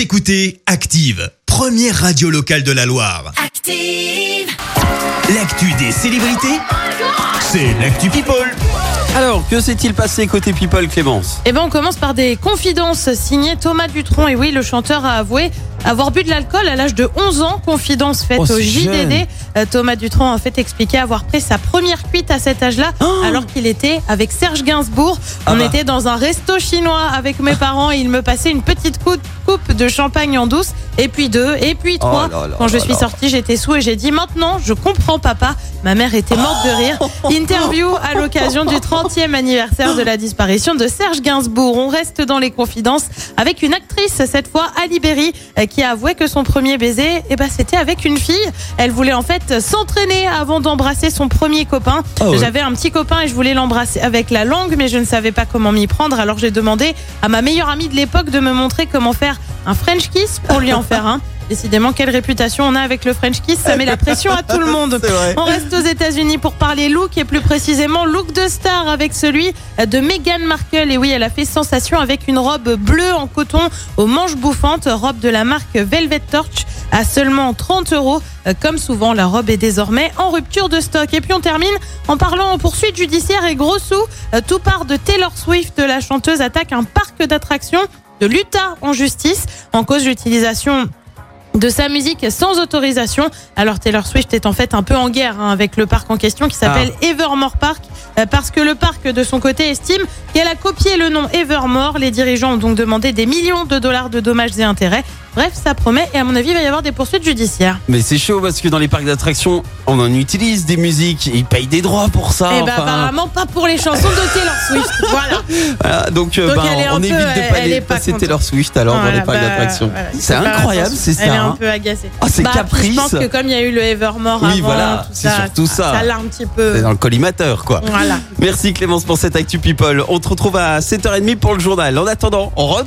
Vous écoutez Active, première radio locale de la Loire. Active. L'actu des célébrités, c'est l'actu People. Alors, que s'est-il passé côté People, Clémence? Eh ben, on commence par des confidences signées Thomas Dutronc. Et oui, le chanteur a avoué avoir bu de l'alcool à l'âge de 11 ans. Confidence faite Oh, au jeune. JDD. Euh, Thomas Dutronc a en fait expliqué avoir pris sa première cuite à cet âge-là, alors qu'il était avec Serge Gainsbourg. Oh Ah on bah. était dans un resto chinois avec mes parents et il me passait une petite coupe, de champagne en douce, et puis deux, et puis trois. Oh là là Quand je suis sortie, j'étais sous et j'ai dit maintenant, je comprends papa. Ma mère était morte de rire. Interview à l'occasion du 30e anniversaire de la disparition de Serge Gainsbourg. On reste dans les confidences avec une actrice, cette fois Ali Berry, euh, qui a avoué que son premier baiser, eh ben, c'était avec une fille. Elle voulait en fait s'entraîner avant d'embrasser son premier copain. Ah ouais. J'avais un petit copain et je voulais l'embrasser avec la langue, mais je ne savais pas comment m'y prendre. Alors j'ai demandé à ma meilleure amie de l'époque de me montrer comment faire un French kiss pour lui en faire un. Décidément, quelle réputation on a avec le French kiss, ça met la pression à tout le monde. On reste aux États-Unis pour parler look et plus précisément look de star avec celui de Meghan Markle. Et oui, elle a fait sensation avec une robe bleue en coton aux manches bouffantes, robe de la marque Velvet Torch à seulement 30 euros. Euh, Comme souvent, la robe est désormais en rupture de stock. Et puis on termine en parlant en poursuite judiciaire et gros sous. Euh, Tout part de Taylor Swift. La chanteuse attaque un parc d'attractions de l'Utah en justice en cause d'utilisation de sa musique sans autorisation. Alors Taylor Swift est en fait un peu en guerre hein, avec le parc en question qui s'appelle Evermore Park euh, parce que le parc de son côté estime qu'elle a copié le nom Evermore. Les dirigeants ont donc demandé des millions de dollars de dommages et intérêts. Bref, ça promet et à mon avis il va y avoir des poursuites judiciaires. Mais c'est chaud parce que dans les parcs d'attractions, on en utilise des musiques, ils payent des droits pour ça. et ben enfin. apparemment pas pour les chansons de Taylor Swift. Voilà. Voilà, donc, euh, Donc, ben, un on peu- évite de pas pas passer. Taylor Swift alors dans les parcs bah, d'attractions. voilà, c'est incroyable, c'est ça. Elle est un hein. peu agacée. Ah, c'est Bah, caprice. Je pense que comme il y a eu le Evermore Oui, avant, voilà, tout c'est ça, surtout ça. Ça l'a un petit peu. C'est dans le collimateur, quoi. Voilà. Merci Clémence pour cette Actu People. On te retrouve à 7h30 pour le journal. En attendant, on rentre.